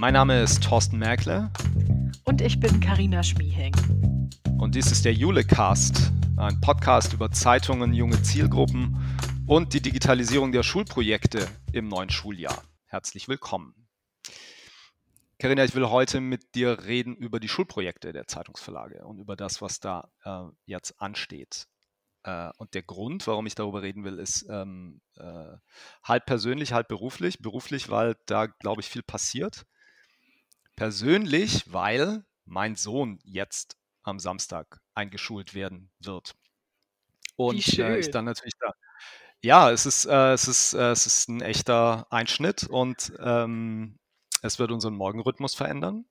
Mein Name ist Thorsten Merkle. Und ich bin Karina Schmieheng. Und dies ist der Julecast, ein Podcast über Zeitungen, junge Zielgruppen und die Digitalisierung der Schulprojekte im neuen Schuljahr. Herzlich willkommen. Karina, ich will heute mit dir reden über die Schulprojekte der Zeitungsverlage und über das, was da äh, jetzt ansteht. Äh, und der Grund, warum ich darüber reden will, ist ähm, äh, halb persönlich, halb beruflich. Beruflich, weil da, glaube ich, viel passiert. Persönlich, weil mein Sohn jetzt am Samstag eingeschult werden wird. Und äh, ich dann natürlich da. Ja, es ist, äh, es, ist, äh, es ist ein echter Einschnitt und ähm, es wird unseren Morgenrhythmus verändern.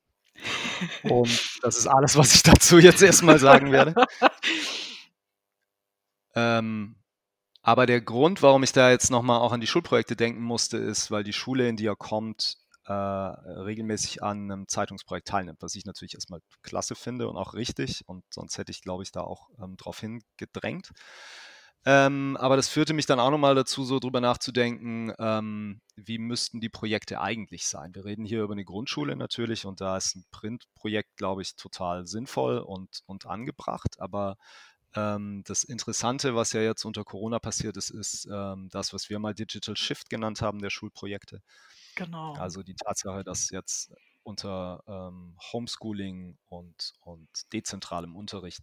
Und das ist alles, was ich dazu jetzt erstmal sagen werde. Ähm, aber der Grund, warum ich da jetzt nochmal auch an die Schulprojekte denken musste, ist, weil die Schule, in die er kommt, äh, regelmäßig an einem Zeitungsprojekt teilnimmt, was ich natürlich erstmal klasse finde und auch richtig. Und sonst hätte ich, glaube ich, da auch ähm, drauf hingedrängt. Ähm, aber das führte mich dann auch nochmal dazu, so drüber nachzudenken, ähm, wie müssten die Projekte eigentlich sein. Wir reden hier über eine Grundschule natürlich und da ist ein Printprojekt, glaube ich, total sinnvoll und, und angebracht. Aber ähm, das Interessante, was ja jetzt unter Corona passiert ist, ist ähm, das, was wir mal Digital Shift genannt haben, der Schulprojekte. Genau. Also die Tatsache, dass jetzt unter ähm, Homeschooling und, und dezentralem Unterricht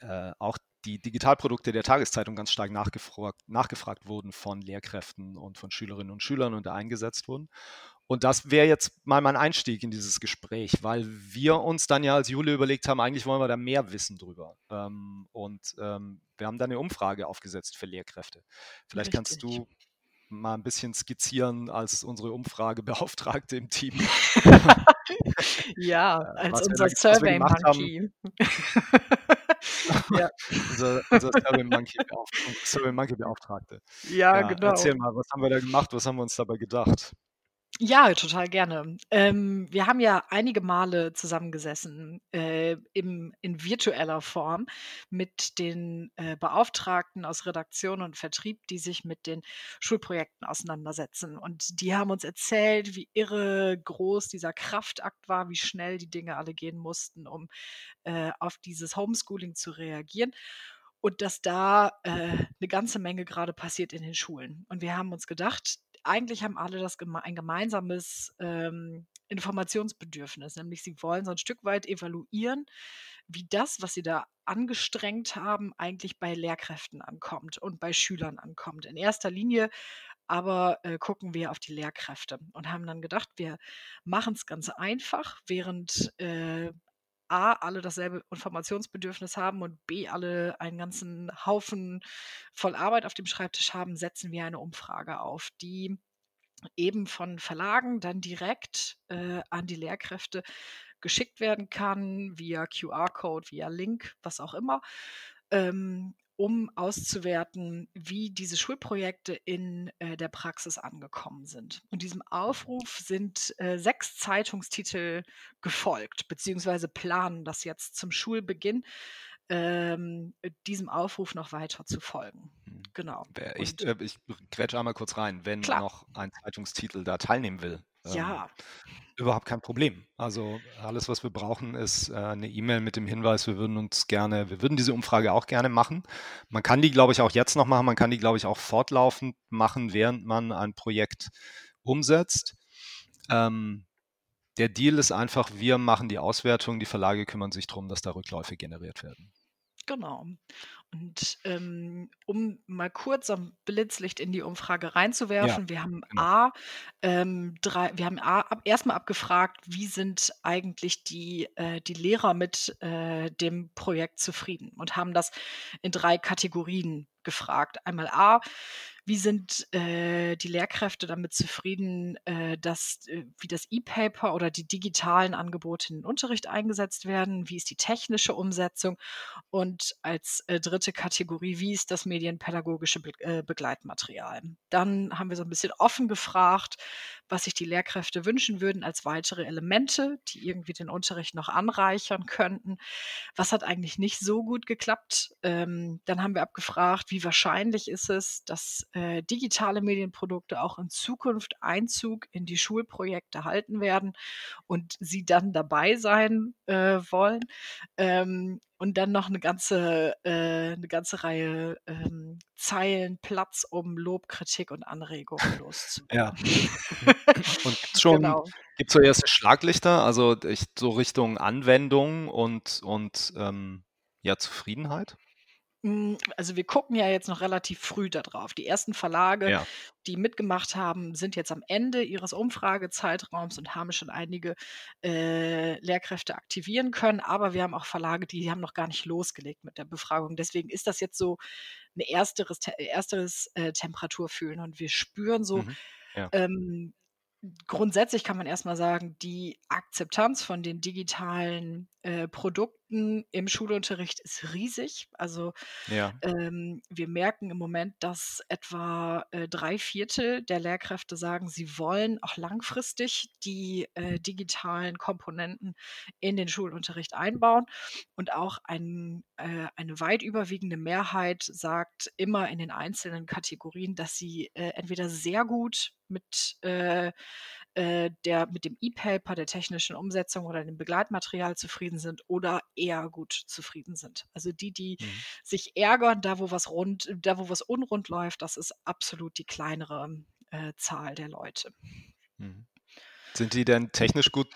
äh, auch die Digitalprodukte der Tageszeitung ganz stark nachgefragt, nachgefragt wurden von Lehrkräften und von Schülerinnen und Schülern und da eingesetzt wurden. Und das wäre jetzt mal mein Einstieg in dieses Gespräch, weil wir uns dann ja als Jule überlegt haben, eigentlich wollen wir da mehr wissen drüber. Ähm, und ähm, wir haben da eine Umfrage aufgesetzt für Lehrkräfte. Vielleicht Richtig. kannst du mal ein bisschen skizzieren als unsere Umfragebeauftragte im Team. ja, als unser Survey Monkey. ja. unser, unser Survey Monkey, Survey Monkey Beauftragte. Ja, ja, genau. Erzähl mal, was haben wir da gemacht? Was haben wir uns dabei gedacht? Ja, total gerne. Ähm, wir haben ja einige Male zusammengesessen, äh, im in virtueller Form mit den, äh, Beauftragten aus Redaktion und Vertrieb, die sich mit den Schulprojekten auseinandersetzen. Und die haben uns erzählt, wie irre groß dieser Kraftakt war, wie schnell die Dinge alle gehen mussten, um, äh, auf dieses Homeschooling zu reagieren und dass da, äh, 'ne ganze Menge gerade passiert in den Schulen. Und wir haben uns gedacht eigentlich haben alle das geme ein gemeinsames ähm, Informationsbedürfnis, nämlich sie wollen so ein Stück weit evaluieren, wie das, was sie da angestrengt haben, eigentlich bei Lehrkräften ankommt und bei Schülern ankommt. In erster Linie aber äh, gucken wir auf die Lehrkräfte und haben dann gedacht, wir machen es ganz einfach, während äh, A, alle dasselbe Informationsbedürfnis haben und B, alle einen ganzen Haufen voll Arbeit auf dem Schreibtisch haben, setzen wir eine Umfrage auf, die eben von Verlagen dann direkt äh, an die Lehrkräfte geschickt werden kann, via QR-Code, via Link, was auch immer. Ähm, um auszuwerten, wie diese Schulprojekte in äh, der Praxis angekommen sind. Und diesem Aufruf sind äh, sechs Zeitungstitel gefolgt, beziehungsweise planen das jetzt zum Schulbeginn, ähm, diesem Aufruf noch weiter zu folgen. Hm. Genau. Ich, äh, ich quetsche einmal kurz rein, wenn klar. noch ein Zeitungstitel da teilnehmen will. Ähm, ja. Überhaupt kein Problem. Also alles, was wir brauchen, ist äh, eine E-Mail mit dem Hinweis, wir würden uns gerne, wir würden diese Umfrage auch gerne machen. Man kann die, glaube ich, auch jetzt noch machen. Man kann die, glaube ich, auch fortlaufend machen, während man ein Projekt umsetzt. Ähm, der Deal ist einfach, wir machen die Auswertung, die Verlage kümmern sich darum, dass da Rückläufe generiert werden. Genau. Und ähm, um mal kurz ein Blitzlicht in die Umfrage reinzuwerfen, wir haben genau. A, ähm, drei, wir haben A ab, erstmal abgefragt, wie sind eigentlich die, äh, die Lehrer mit äh, dem Projekt zufrieden und haben das in drei Kategorien gefragt. Einmal A, wie sind äh, die Lehrkräfte damit zufrieden, äh, dass äh, wie das E-Paper oder die digitalen Angebote in den Unterricht eingesetzt werden? Wie ist die technische Umsetzung? Und als äh, dritte Kategorie, wie ist das medienpädagogische Be äh, Begleitmaterial? Dann haben wir so ein bisschen offen gefragt, was sich die Lehrkräfte wünschen würden als weitere Elemente, die irgendwie den Unterricht noch anreichern könnten. Was hat eigentlich nicht so gut geklappt? Ähm, dann haben wir abgefragt, wie wahrscheinlich ist es, dass äh, digitale Medienprodukte auch in Zukunft Einzug in die Schulprojekte halten werden und sie dann dabei sein äh, wollen. Ähm, und dann noch eine ganze, äh, 'ne ganze Reihe ähm, Zeilen Platz, um Lob, Kritik und Anregungen Ja. loszuwerden. Und gibt's schon Genau. gibt's so erste Schlaglichter, also ich so Richtung Anwendung und und, ähm, ja, Zufriedenheit? Hm, also wir gucken ja jetzt noch relativ früh da drauf. Die ersten Verlage, Ja. die mitgemacht haben, sind jetzt am Ende ihres Umfragezeitraums und haben schon einige, äh, Lehrkräfte aktivieren können. Aber wir haben auch Verlage, die haben noch gar nicht losgelegt mit der Befragung. Deswegen ist das jetzt so 'ne ersteres Te ersteres, äh, Temperaturfühlen und wir spüren so, Mhm. Ja. ähm grundsätzlich kann man erst mal sagen, die Akzeptanz von den digitalen, äh, Produkten im Schulunterricht ist riesig. Also, Ja. ähm, wir merken im Moment, dass etwa, äh, 3/4 der Lehrkräfte sagen, sie wollen auch langfristig die, äh, digitalen Komponenten in den Schulunterricht einbauen. Und auch ein äh, eine weit überwiegende Mehrheit sagt immer in den einzelnen Kategorien, dass sie, äh, entweder sehr gut mit, äh, der mit dem E-Paper, der technischen Umsetzung oder dem Begleitmaterial zufrieden sind oder eher gut zufrieden sind. Also die, die Mhm. sich ärgern, da wo was rund da wo was unrund läuft, das ist absolut die kleinere, äh, Zahl der Leute. Mhm. Sind die denn technisch gut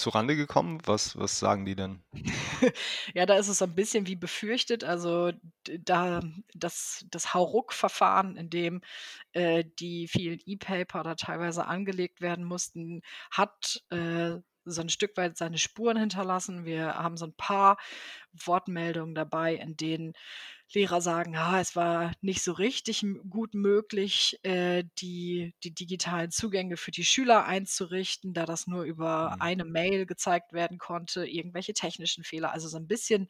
zurande gekommen? Was was sagen die denn? Ja, da ist es so 'n bisschen wie befürchtet. Also, da das das Hauruck-Verfahren, in dem, äh, die vielen E-Paper da teilweise angelegt werden mussten, hat, äh, so 'n Stück weit seine Spuren hinterlassen. Wir haben so 'n paar Wortmeldungen dabei, in denen Lehrer sagen: „Ah, es war nicht so richtig gut möglich, äh, die die digitalen Zugänge für die Schüler einzurichten, da das nur über Mhm. eine Mail gezeigt werden konnte, irgendwelche technischen Fehler.“ Also, so 'n bisschen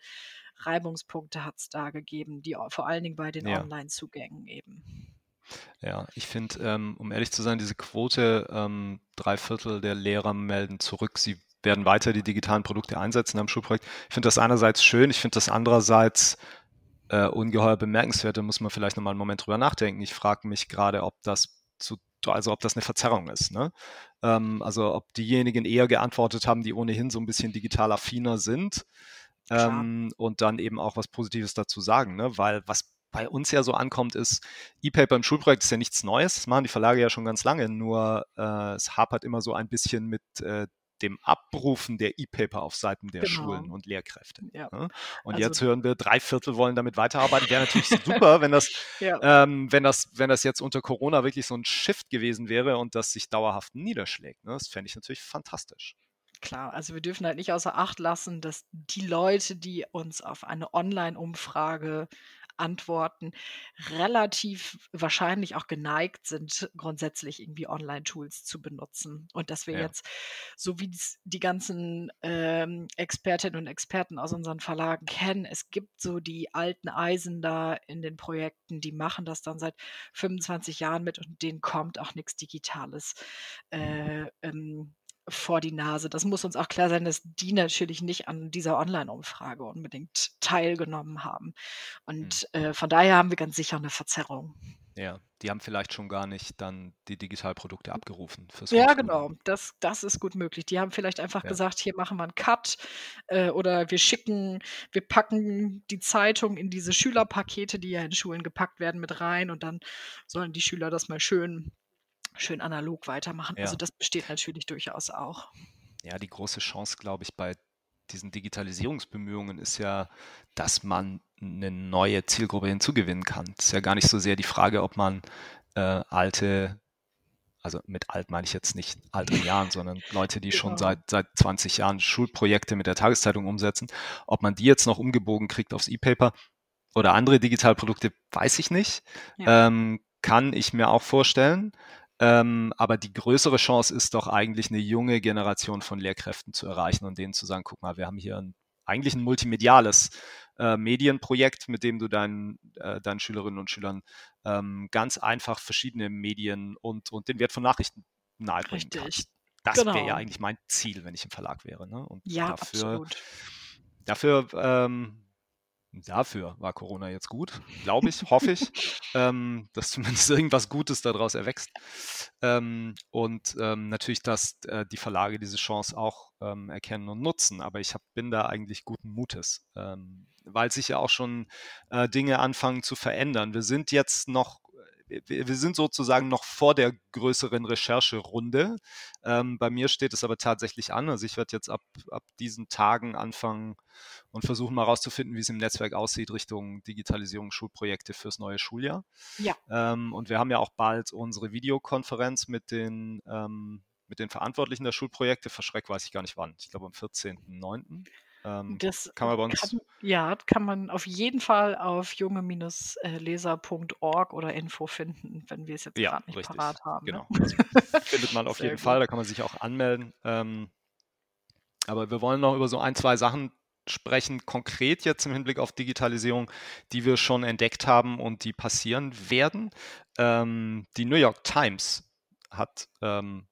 Reibungspunkte hat's da gegeben, die vor allen Dingen bei den Ja. Onlinezugängen eben. Ja, ich finde, ähm, um ehrlich zu sein, diese Quote, ähm, 3/4 der Lehrer melden zurück, sie werden weiter die digitalen Produkte einsetzen am Schulprojekt. Ich finde das einerseits schön, ich finde das andererseits, äh, ungeheuer bemerkenswert. Da muss man vielleicht noch mal 'n Moment drüber nachdenken. Ich frage mich grade, ob das zu also, ob das 'ne Verzerrung ist, ne? Ähm, also, ob diejenigen eher geantwortet haben, die ohnehin so 'n bisschen digital affiner sind, ähm, und dann eben auch was Positives dazu sagen, ne? Weil was bei uns ja so ankommt, ist, E-Paper im Schulprojekt ist ja nichts Neues. Das machen die Verlage ja schon ganz lange, nur, äh, es hapert immer so ein bisschen mit, äh, dem Abrufen der E-Paper auf Seiten der Genau. Schulen und Lehrkräfte, Ja. ne? Und Also jetzt hören wir, 3/4 wollen damit weiterarbeiten. Wäre natürlich super, wenn das Ja. ähm, wenn das wenn das jetzt unter Corona wirklich so 'n Shift gewesen wäre und das sich dauerhaft niederschlägt, ne? Das fände ich natürlich fantastisch. Klar, also wir dürfen halt nicht außer Acht lassen, dass die Leute, die uns auf eine Online-Umfrage antworten, relativ wahrscheinlich auch geneigt sind, grundsätzlich irgendwie Online-Tools zu benutzen. Und dass wir Ja. jetzt, so wie es die ganzen, ähm, Expertinnen und Experten aus unseren Verlagen kennen, es gibt so die alten Eisen da in den Projekten, die machen das dann seit 25 Jahren mit und denen kommt auch nix Digitales, äh, ähm, vor die Nase. Das muss uns auch klar sein, dass die natürlich nicht an dieser Online-Umfrage unbedingt teilgenommen haben. Mhm. Und, äh, von daher haben wir ganz sicher 'ne Verzerrung. Ja, die haben vielleicht schon gar nicht dann die Digitalprodukte abgerufen fürs Ja, genau. Das das ist gut möglich. Die haben vielleicht einfach Ja. gesagt: „Hier machen wir 'n Cut, äh, oder wir schicken wir packen die Zeitung in diese Schülerpakete, die ja in Schulen gepackt werden, mit rein und dann sollen die Schüler das mal schön schön analog weitermachen.“ Also, Ja. das besteht natürlich durchaus auch. Ja, die große Chance, glaube ich, bei diesen Digitalisierungsbemühungen ist ja, dass man 'ne neue Zielgruppe hinzugewinnen kann. Ist ja gar nicht so sehr die Frage, ob man, äh, alte also, mit alt meine ich jetzt nicht alt in Jahren, sondern Leute, die schon Genau. seit seit 20 Jahren Schulprojekte mit der Tageszeitung umsetzen. Ob man die jetzt noch umgebogen kriegt aufs E-Paper oder andere Digitalprodukte, weiß ich nicht. Ja. Ähm, kann ich mir auch vorstellen. Ähm, aber die größere Chance ist doch eigentlich 'ne junge Generation von Lehrkräften zu erreichen und denen zu sagen: „Guck mal, wir haben hier 'n eigentlich 'n multimediales, äh, Medienprojekt, mit dem du deinen äh, deinen Schülerinnen und Schülern, ähm, ganz einfach verschiedene Medien und und den Wert von Nachrichten nahebringen Richtig. kannst.“ Das wäre ja Genau. eigentlich mein Ziel, wenn ich im Verlag wäre, ne? Und Ja, dafür absolut. dafür, ähm Dafür war Corona jetzt gut, glaube ich, hoffe ich, ähm, dass zumindest irgendwas Gutes daraus erwächst. Ähm, und ähm, natürlich, dass äh, die Verlage diese Chance auch ähm, erkennen und nutzen. Aber ich hab, bin da eigentlich guten Mutes, ähm, weil sich ja auch schon äh, Dinge anfangen zu verändern. Wir sind jetzt noch wir sind sozusagen noch vor der größeren Rechercherunde. Ähm, bei mir steht es aber tatsächlich an. Also ich werde jetzt ab, ab diesen Tagen anfangen und versuchen mal herauszufinden, wie es im Netzwerk aussieht Richtung Digitalisierung Schulprojekte fürs neue Schuljahr. Ja. Ähm, und wir haben ja auch bald unsere Videokonferenz mit den ähm, mit den Verantwortlichen der Schulprojekte. Verschreck weiß ich gar nicht wann. Ich glaube am 14.09. Ähm, das kann man bei uns. Kann, ja, kann man auf jeden Fall auf junge-leser.org oder Info finden, wenn wir es jetzt ja, gerade nicht richtig. parat haben. Ne? Genau. Ne? Findet man auf jeden gut. Fall, da kann man sich auch anmelden. Ähm, aber wir wollen noch über so ein, zwei Sachen sprechen, konkret jetzt im Hinblick auf Digitalisierung, die wir schon entdeckt haben und die passieren werden. Ähm, die New York Times hat ähm,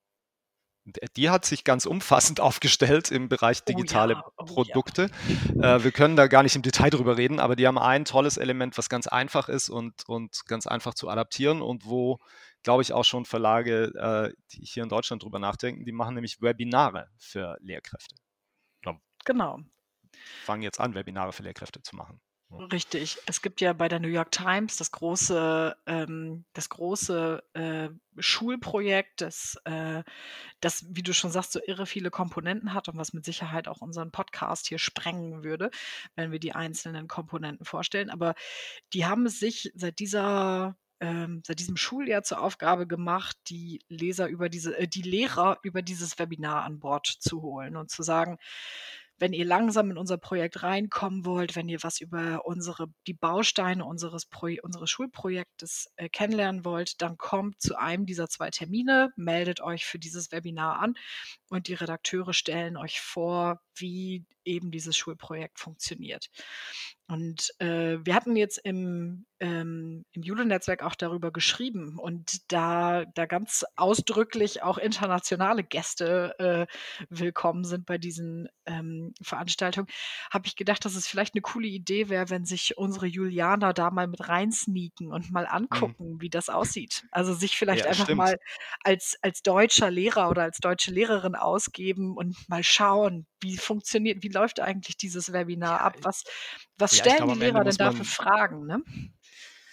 die hat sich ganz umfassend aufgestellt im Bereich digitale oh ja, oh Produkte. Ja. Äh, wir können da gar nicht im Detail drüber reden, aber die haben ein tolles Element, was ganz einfach ist und, und ganz einfach zu adaptieren und wo, glaube ich, auch schon Verlage, äh, die hier in Deutschland drüber nachdenken, die machen nämlich Webinare für Lehrkräfte. Genau. Fangen jetzt an, Webinare für Lehrkräfte zu machen. Richtig. Es gibt ja bei der New York Times das große, ähm, das große äh, Schulprojekt, das, äh, das, wie du schon sagst, so irre viele Komponenten hat und was mit Sicherheit auch unseren Podcast hier sprengen würde, wenn wir die einzelnen Komponenten vorstellen. Aber die haben es sich seit dieser ähm, seit diesem Schuljahr zur Aufgabe gemacht, die Leser über diese, äh, die Lehrer über dieses Webinar an Bord zu holen und zu sagen, wenn ihr langsam in unser Projekt reinkommen wollt, wenn ihr was über unsere, die Bausteine unseres, Pro, unseres Schulprojektes äh, kennenlernen wollt, dann kommt zu einem dieser zwei Termine, meldet euch für dieses Webinar an und die Redakteure stellen euch vor, wie eben dieses Schulprojekt funktioniert. Und äh, wir hatten jetzt im, ähm, im Jule-Netzwerk auch darüber geschrieben und da, da ganz ausdrücklich auch internationale Gäste äh, willkommen sind bei diesen ähm, Veranstaltungen, habe ich gedacht, dass es vielleicht eine coole Idee wäre, wenn sich unsere Julianer da mal mit reinsneaken und mal mhm. angucken, mhm. wie das aussieht. Also sich vielleicht ja, einfach stimmt. mal als, als deutscher Lehrer oder als deutsche Lehrerin ausgeben und mal schauen, wie funktioniert, wie läuft eigentlich dieses Webinar ab? Was, was ja, stellen glaube, die Lehrer denn da für Fragen? Ne?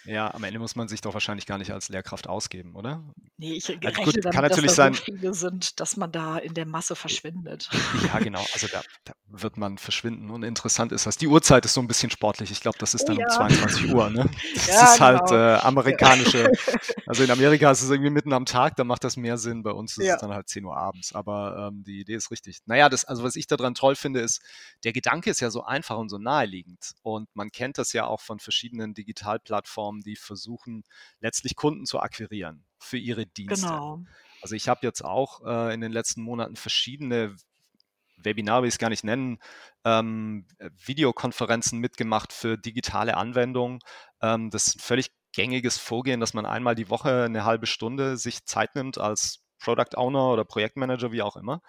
Ja, am Ende muss man sich doch wahrscheinlich gar nicht als Lehrkraft ausgeben, oder? Nee, ich rechne also gut, damit, kann natürlich dass da sein, so viele sind, dass man da in der Masse verschwindet. Ja, genau. Also da, da, wird man verschwinden. Und interessant ist das. Die Uhrzeit ist so ein bisschen sportlich. Ich glaube, das ist oh dann oh, ja. um 22 Uhr. Ne? Das ja, ist halt genau. äh, amerikanische. Also in Amerika ist es irgendwie mitten am Tag, da macht das mehr Sinn. Bei uns ist ja. es dann halt 10 Uhr abends. Aber ähm, die Idee ist richtig. Naja, das, also was ich daran toll finde, ist, der Gedanke ist ja so einfach und so naheliegend. Und man kennt das ja auch von verschiedenen Digitalplattformen Plattformen, die versuchen, letztlich Kunden zu akquirieren für ihre Dienste. Genau. Also ich habe jetzt auch äh, in den letzten Monaten verschiedene Webinare, will ich es gar nicht nennen, ähm, Videokonferenzen mitgemacht für digitale Anwendungen. Ähm, das ist ein völlig gängiges Vorgehen, dass man einmal die Woche eine halbe Stunde sich Zeit nimmt als Product Owner oder Projektmanager, wie auch immer,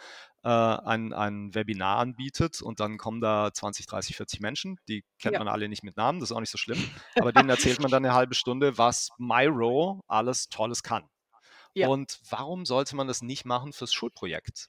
äh, ein, ein Webinar anbietet und dann kommen da 20, 30, 40 Menschen, die kennt ja. man alle nicht mit Namen, das ist auch nicht so schlimm, aber denen erzählt man dann eine halbe Stunde, was Myro alles Tolles kann. Ja. Und warum sollte man das nicht machen fürs Schulprojekt?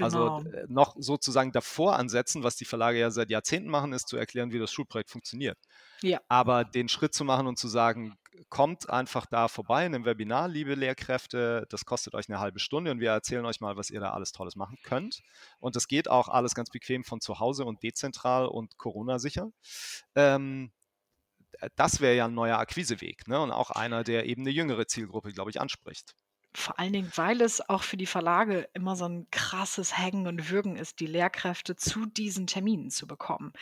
Also, genau. Also noch sozusagen davor ansetzen, was die Verlage ja seit Jahrzehnten machen, ist zu erklären, wie das Schulprojekt funktioniert. Ja. Aber den Schritt zu machen und zu sagen, kommt einfach da vorbei in einem Webinar, liebe Lehrkräfte, das kostet euch eine halbe Stunde und wir erzählen euch mal, was ihr da alles Tolles machen könnt. Und das geht auch alles ganz bequem von zu Hause und dezentral und Corona-sicher. Ähm, das wäre ja ein neuer Akquiseweg ne? und auch einer, der eben eine jüngere Zielgruppe, glaube ich, anspricht. Vor allen Dingen, weil es auch für die Verlage immer so ein krasses Hängen und Würgen ist, die Lehrkräfte zu diesen Terminen zu bekommen.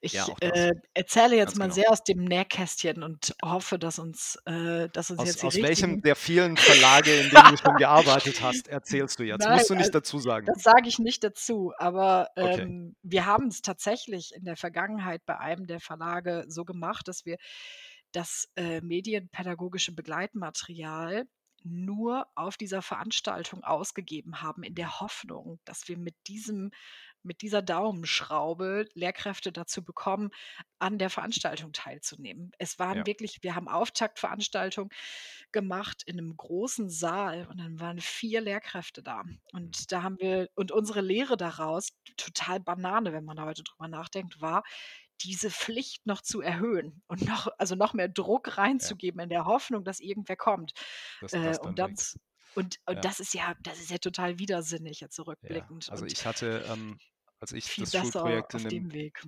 Ich Ja, äh, erzähle jetzt Ganz mal genau. sehr aus dem Nähkästchen und hoffe, dass uns, äh, dass uns Aus, jetzt aus welchem der vielen Verlage, in denen du schon gearbeitet hast, erzählst du jetzt? Nein, Musst du nicht also dazu sagen. das sage ich nicht dazu, aber Okay. ähm, wir haben es tatsächlich in der Vergangenheit bei einem der Verlage so gemacht, dass wir das äh, medienpädagogische Begleitmaterial nur auf dieser Veranstaltung ausgegeben haben, in der Hoffnung, dass wir mit diesem mit dieser Daumenschraube Lehrkräfte dazu bekommen, an der Veranstaltung teilzunehmen. Es waren Ja. wirklich wir haben Auftaktveranstaltung gemacht in 'nem großen Saal und dann waren 4 Lehrkräfte da. Mhm. Und da haben wir und unsere Lehre daraus, total Banane, wenn man da heute drüber nachdenkt, war, diese Pflicht noch zu erhöhen und noch also noch mehr Druck Ja. reinzugeben in der Hoffnung, dass irgendwer kommt. Äh, das dann und dann bringt. z und und Ja. das ist ja das ist ja total widersinnig jetzt Ja, zurückblickend also und ich hatte, ähm, als ich viel das Schulprojekt auf in dem dem Weg.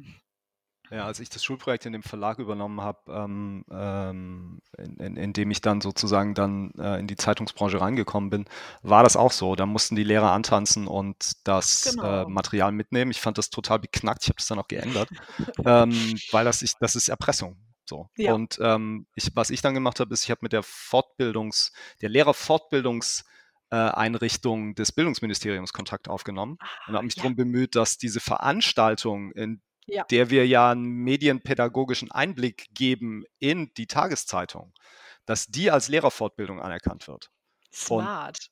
Ja, als ich das Schulprojekt in dem Verlag übernommen habe, ähm, ähm, in in in dem ich dann sozusagen dann, äh, in die Zeitungsbranche reingekommen bin, war das auch so. Da mussten die Lehrer antanzen und das, äh, Genau. Material mitnehmen. Ich fand das total beknackt. Ich habe das dann auch geändert, ähm, weil das ich das ist Erpressung, so. Ja. Und, ähm, ich was ich dann gemacht habe, ist, ich habe mit der Fortbildungs der Lehrerfortbildungs äh, Einrichtung des Bildungsministeriums Kontakt aufgenommen und Ah, habe mich ja. drum bemüht, dass diese Veranstaltung, in Ja. der wir ja 'n medienpädagogischen Einblick geben in die Tageszeitung, dass die als Lehrerfortbildung anerkannt wird. Smart.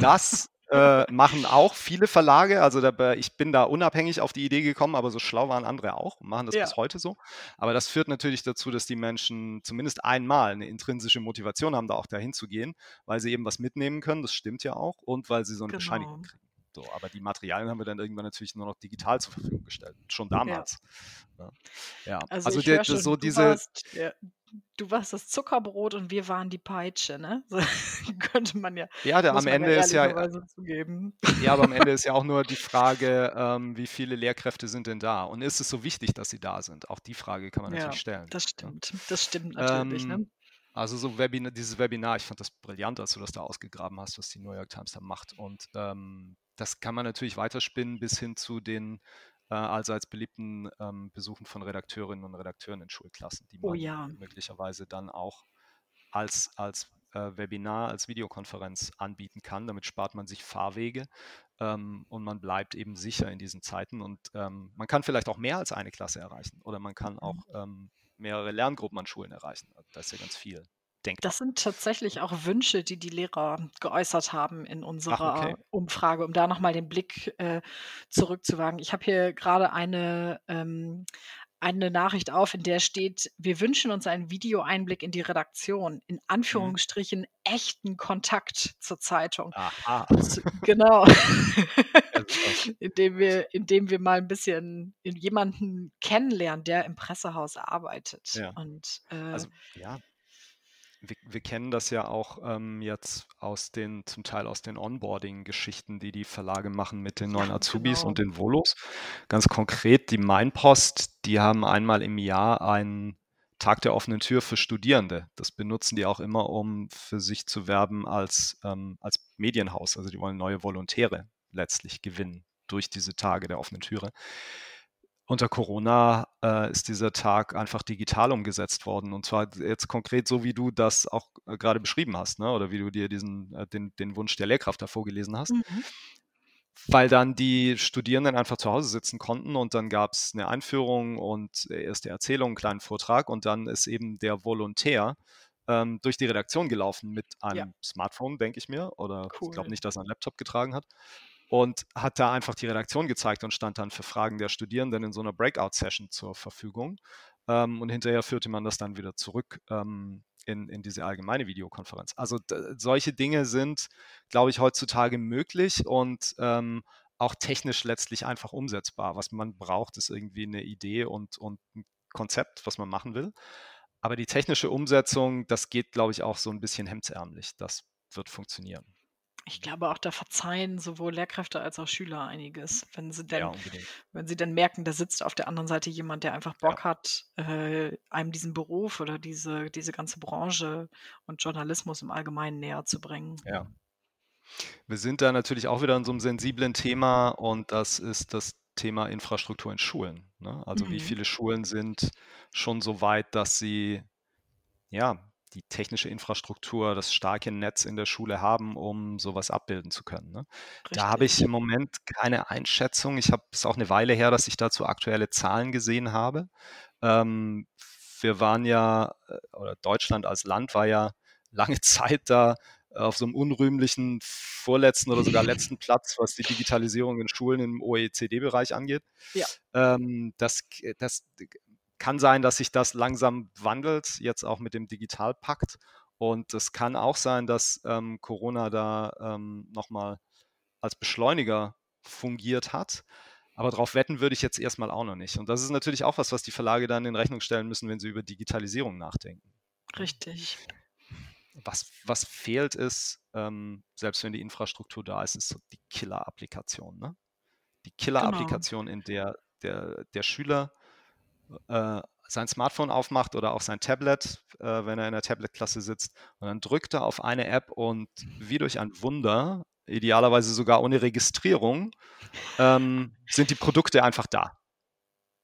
Das, äh, machen auch viele Verlage. Also, da bei ich bin da unabhängig auf die Idee gekommen, aber so schlau waren andere auch und machen das Ja. bis heute so. Aber das führt natürlich dazu, dass die Menschen zumindest einmal 'ne intrinsische Motivation haben, da auch dahin zu gehen, weil sie eben was mitnehmen können, das stimmt ja auch, und weil sie so 'ne Bescheinigung Genau. kriegen. So, aber die Materialien haben wir dann irgendwann natürlich nur noch digital zur Verfügung gestellt, schon Ja. damals, ne? Ja, Also, also der schon, so diese warst ja, du warst das Zuckerbrot und wir waren die Peitsche, ne? So könnte man ja Ja, der am man ja Ende ist ja zugeben. ja, aber am Ende ist ja auch nur die Frage, ähm, wie viele Lehrkräfte sind denn da? Und ist es so wichtig, dass sie da sind? Auch die Frage kann man Ja, natürlich stellen, das ne? stimmt. Das stimmt natürlich, ne? Ähm, also so Webina dieses Webinar, ich fand das brillant, dass du das da ausgegraben hast, was die New York Times da macht. Und, ähm, das kann man natürlich weiterspinnen bis hin zu den, äh, allseits beliebten, ähm, Besuchen von Redakteurinnen und Redakteuren in Schulklassen, die Oh man ja. möglicherweise dann auch als als, äh, Webinar, als Videokonferenz anbieten kann. Damit spart man sich Fahrwege, ähm, und man bleibt eben sicher in diesen Zeiten. Und, ähm, man kann vielleicht auch mehr als eine Klasse erreichen oder man kann auch, Mhm. ähm, mehrere Lerngruppen an Schulen erreichen. Also, da ist ja ganz viel denkbar. Das sind tatsächlich auch Wünsche, die die Lehrer geäußert haben in Ach, unserer okay. Umfrage, um da noch mal den Blick, äh, zurückzuwagen. Ich habe hier grade eine ähm, eine Nachricht auf, in der steht: „Wir wünschen uns einen Videoeinblick in die Redaktion, in Mhm. Anführungsstrichen echten Kontakt zur Zeitung.“ Aha. Z genau. Indem wir indem wir mal 'n bisschen jemanden kennenlernen, der im Pressehaus arbeitet Ja. und, äh Also, ja. Wir wir kennen das ja auch, ähm, jetzt aus den zum Teil aus den Onboarding-Geschichten, die die Verlage machen mit den neuen Azubis genau. und den Volos. Ganz konkret, die Mainpost, die haben einmal im Jahr einen Tag der offenen Tür für Studierende. Das benutzen die auch immer, um für sich zu werben als ähm, als Medienhaus. Also, die wollen neue Volontäre letztlich gewinnen durch diese Tage der offenen Türe. Unter Corona, äh, ist dieser Tag einfach digital umgesetzt worden und zwar jetzt konkret so, wie du das auch, äh, grade beschrieben hast, ne, oder wie du dir diesen äh, den den Wunsch der Lehrkraft da vorgelesen hast. Mhm. Weil dann die Studierenden einfach zu Hause sitzen konnten und dann gab's 'ne Einführung und erste Erzählung, 'n kleinen Vortrag und dann ist eben der Volontär, ähm, durch die Redaktion gelaufen mit Ja. einem Smartphone, denke ich mir, oder ich glaube Cool. nicht, dass er 'n Laptop getragen hat und hat da einfach die Redaktion gezeigt und stand dann für Fragen der Studierenden in so 'ner Breakout-Session zur Verfügung. Ähm, und hinterher führte man das dann wieder zurück, ähm, in in diese allgemeine Videokonferenz. Also, solche Dinge sind, glaube ich, heutzutage möglich und, ähm, auch technisch letztlich einfach umsetzbar. Was man braucht, ist irgendwie 'ne Idee und und 'n Konzept, was man machen will. Aber die technische Umsetzung, das geht, glaube ich, auch so 'n bisschen hemdsärmlich. Das wird funktionieren. Ich glaube auch, da verzeihen sowohl Lehrkräfte als auch Schüler einiges, wenn sie Ja, denn unbedingt. wenn sie dann merken, da sitzt auf der anderen Seite jemand, der einfach Ja. Bock hat, äh, einem diesen Beruf oder diese diese ganze Branche und Journalismus im Allgemeinen näherzubringen. Ja. Wir sind da natürlich auch wieder in so 'nem sensiblen Thema und das ist das Thema Infrastruktur in Schulen, ne? Also, wie Mhm. viele Schulen sind schon so weit, dass sie, ja, die technische Infrastruktur, das starke Netz in der Schule haben, um so was abbilden zu können, ne? Da habe ich im Moment keine Einschätzung. Ich habe ist auch 'ne Weile her, dass ich dazu aktuelle Zahlen gesehen habe. Ähm, wir waren ja äh, oder Deutschland als Land war ja lange Zeit da, auf so einem unrühmlichen vorletzten oder sogar letzten Platz, was die Digitalisierung in Schulen im OECD-Bereich angeht. Ja. Ähm, das, das kann sein, dass sich das langsam wandelt, jetzt auch mit dem Digitalpakt. Und es kann auch sein, dass ähm, Corona da ähm, nochmal als Beschleuniger fungiert hat. Aber darauf wetten würde ich jetzt erstmal auch noch nicht. Und das ist natürlich auch was, was die Verlage dann in Rechnung stellen müssen, wenn sie über Digitalisierung nachdenken. Richtig. Was, was fehlt ist, ähm, selbst wenn die Infrastruktur da ist, ist so die Killer-Applikation. Ne? Die Killer-Applikation, genau. in der der, der Schüler äh, sein Smartphone aufmacht oder auch sein Tablet, äh, wenn er in der Tablet-Klasse sitzt. Und dann drückt er auf eine App und wie durch ein Wunder, idealerweise sogar ohne Registrierung, ähm, sind die Produkte einfach da.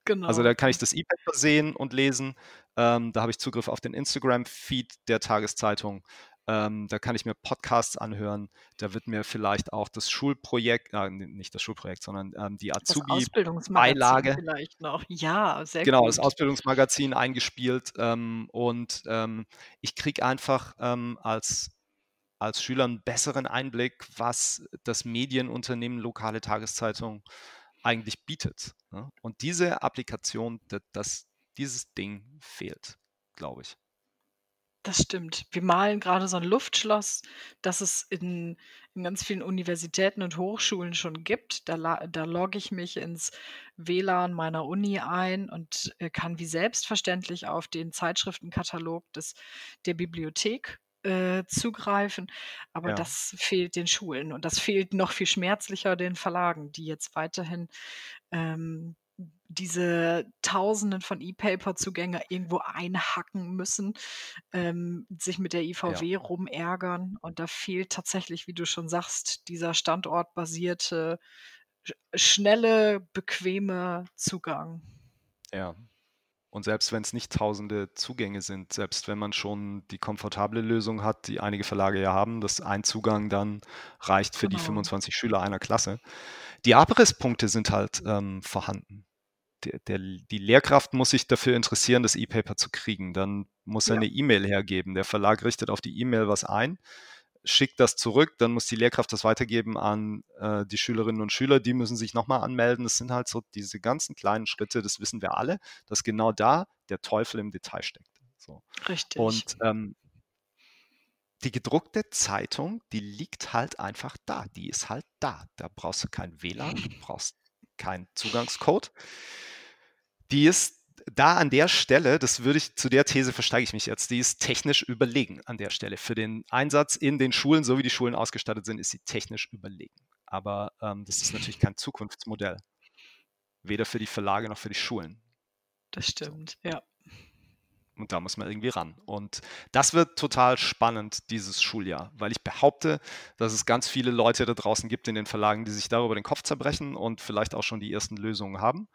Genau. Also da kann ich das E-Paper sehen und lesen. Ähm, da habe ich Zugriff auf den Instagram-Feed der Tageszeitung. Ähm, da kann ich mir Podcasts anhören. Da wird mir vielleicht auch das Schulprojekt, äh, nicht das Schulprojekt, sondern ähm, die Azubi-Beilage. vielleicht noch. Ja, sehr Genau, gut. das Ausbildungsmagazin eingespielt. Ähm, und ähm, ich kriege einfach ähm, als, als Schüler einen besseren Einblick, was das Medienunternehmen Lokale Tageszeitung eigentlich bietet. Ne? Und diese Applikation, das, das, dieses Ding fehlt, glaube ich. Das stimmt. Wir malen gerade so ein Luftschloss, das es in in ganz vielen Universitäten und Hochschulen schon gibt. Da da logge ich mich ins WLAN meiner Uni ein und, äh, kann wie selbstverständlich auf den Zeitschriftenkatalog des der Bibliothek, äh, zugreifen. Aber Ja. das fehlt den Schulen und das fehlt noch viel schmerzlicher den Verlagen, die jetzt weiterhin, ähm diese Tausenden von E-Paper-Zugänge irgendwo einhacken müssen, ähm, sich mit der IVW ja. rumärgern. Und da fehlt tatsächlich, wie du schon sagst, dieser standortbasierte, schnelle, bequeme Zugang. Ja. Und selbst wenn es nicht tausende Zugänge sind, selbst wenn man schon die komfortable Lösung hat, die einige Verlage ja haben, dass ein Zugang dann reicht für genau. die 25 Schüler einer Klasse. Die Abrisspunkte sind halt ähm, vorhanden der, der, die Lehrkraft muss sich dafür interessieren, das E-Paper zu kriegen. Dann muss er ja. eine E-Mail hergeben. Der Verlag richtet auf die E-Mail was ein, schickt das zurück, dann muss die Lehrkraft das weitergeben an äh, die Schülerinnen und Schüler. Die müssen sich nochmal anmelden. Das sind halt so diese ganzen kleinen Schritte, das wissen wir alle, dass genau da der Teufel im Detail steckt. So. Richtig. Und ähm, die gedruckte Zeitung, die liegt halt einfach da. Die ist halt da. Da brauchst du kein WLAN, du brauchst keinen Zugangscode die ist da an der Stelle, das würde ich, zu der These versteige ich mich jetzt, die ist technisch überlegen an der Stelle. Für den Einsatz in den Schulen, so wie die Schulen ausgestattet sind, ist sie technisch überlegen. Aber ähm, das ist natürlich kein Zukunftsmodell. Weder für die Verlage noch für die Schulen. Das stimmt, ja. Und da muss man irgendwie ran. Und das wird total spannend dieses Schuljahr, weil ich behaupte, dass es ganz viele Leute da draußen gibt in den Verlagen, die sich darüber den Kopf zerbrechen und vielleicht auch schon die ersten Lösungen haben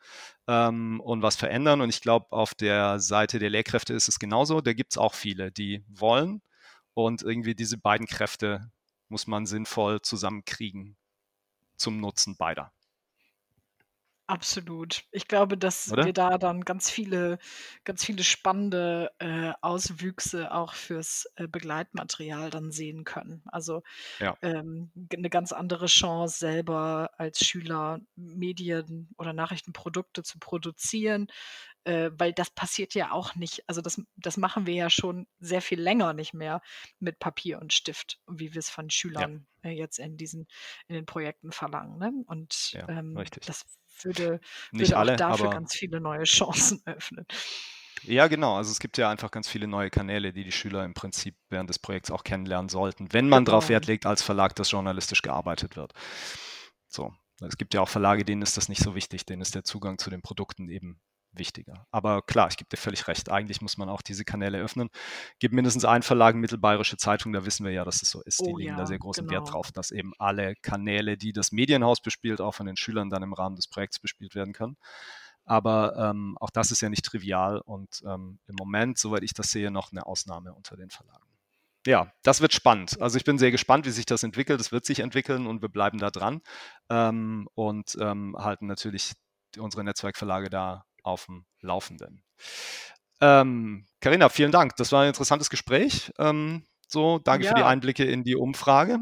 ähm, und was verändern. Und ich glaube, auf der Seite der Lehrkräfte ist es genauso. Da gibt es auch viele, die wollen. Und irgendwie diese beiden Kräfte muss man sinnvoll zusammenkriegen zum Nutzen beider. Absolut. Ich glaube, dass Oder? wir da dann ganz viele ganz viele spannende, äh, Auswüchse auch fürs, äh, Begleitmaterial dann sehen können. Also, Ja. ähm, 'ne ganz andere Chance, selber als Schüler Medien oder Nachrichtenprodukte zu produzieren, äh, weil das passiert ja auch nicht also, das das machen wir ja schon sehr viel länger nicht mehr mit Papier und Stift, wie wir es von Ja. Schülern, äh, jetzt in diesen in den Projekten verlangen, ne? Und, Ja, ähm, das würde, Nicht würde alle, auch dafür ganz viele neue Chancen öffnen. Ja, genau. Also es gibt ja einfach ganz viele neue Kanäle, die die Schüler im Prinzip während des Projekts auch kennenlernen sollten, wenn man darauf genau. Wert legt als Verlag, dass journalistisch gearbeitet wird. So. Es gibt ja auch Verlage, denen ist das nicht so wichtig, denen ist der Zugang zu den Produkten eben wichtiger. Aber klar, ich gebe dir völlig recht. Eigentlich muss man auch diese Kanäle öffnen. Gibt mindestens einen Verlag, Mittelbayerische Zeitung, da wissen wir ja, dass es so ist. Die oh, legen ja, da sehr großen genau. Wert drauf, dass eben alle Kanäle, die das Medienhaus bespielt, auch von den Schülern dann im Rahmen des Projekts bespielt werden können. Aber ähm, auch das ist ja nicht trivial und ähm, im Moment, soweit ich das sehe, noch eine Ausnahme unter den Verlagen. Ja, das wird spannend. Also ich bin sehr gespannt, wie sich das entwickelt. Es wird sich entwickeln und wir bleiben da dran ähm, und ähm, halten natürlich unsere Netzwerkverlage da auf dem Laufenden. Carina, ähm, vielen Dank. Das war ein interessantes Gespräch. Ähm, So, danke ja. für die Einblicke in die Umfrage.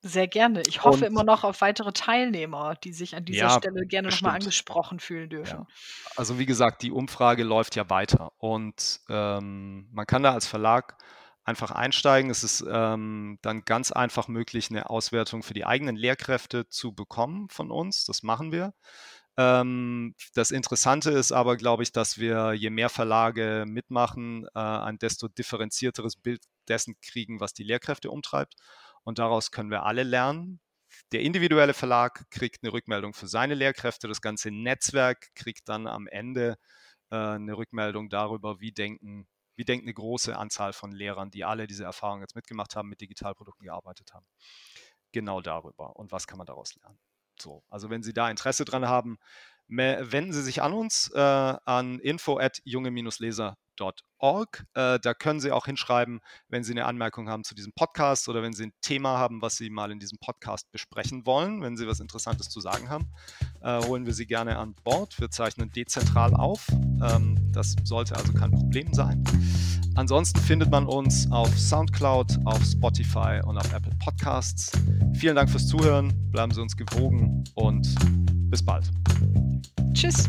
Sehr gerne. Ich hoffe und, immer noch auf weitere Teilnehmer, die sich an dieser ja, Stelle gerne nochmal angesprochen fühlen dürfen. Ja. Also wie gesagt, die Umfrage läuft ja weiter und ähm, man kann da als Verlag einfach einsteigen. Es ist ähm, dann ganz einfach möglich, eine Auswertung für die eigenen Lehrkräfte zu bekommen von uns. Das machen wir. Ähm, das Interessante ist aber, glaube ich, dass wir, je mehr Verlage mitmachen, äh, ein desto differenzierteres Bild dessen kriegen, was die Lehrkräfte umtreibt. Und daraus können wir alle lernen. Der individuelle Verlag kriegt eine Rückmeldung für seine Lehrkräfte. Das ganze Netzwerk kriegt dann am Ende äh, eine Rückmeldung darüber, wie denken, wie denkt eine große Anzahl von Lehrern, die alle diese Erfahrung jetzt mitgemacht haben, mit Digitalprodukten gearbeitet haben. Genau darüber. Und was kann man daraus lernen? So, also wenn Sie da Interesse dran haben, wenden Sie sich an uns äh, an info at junge-leser www.ecom.org. Äh, da können Sie auch hinschreiben, wenn Sie eine Anmerkung haben zu diesem Podcast oder wenn Sie ein Thema haben, was Sie mal in diesem Podcast besprechen wollen. Wenn Sie was Interessantes zu sagen haben, äh, holen wir Sie gerne an Bord. Wir zeichnen dezentral auf. Ähm, das sollte also kein Problem sein. Ansonsten findet man uns auf SoundCloud, auf Spotify und auf Apple Podcasts. Vielen Dank fürs Zuhören. Bleiben Sie uns gewogen und bis bald. Tschüss.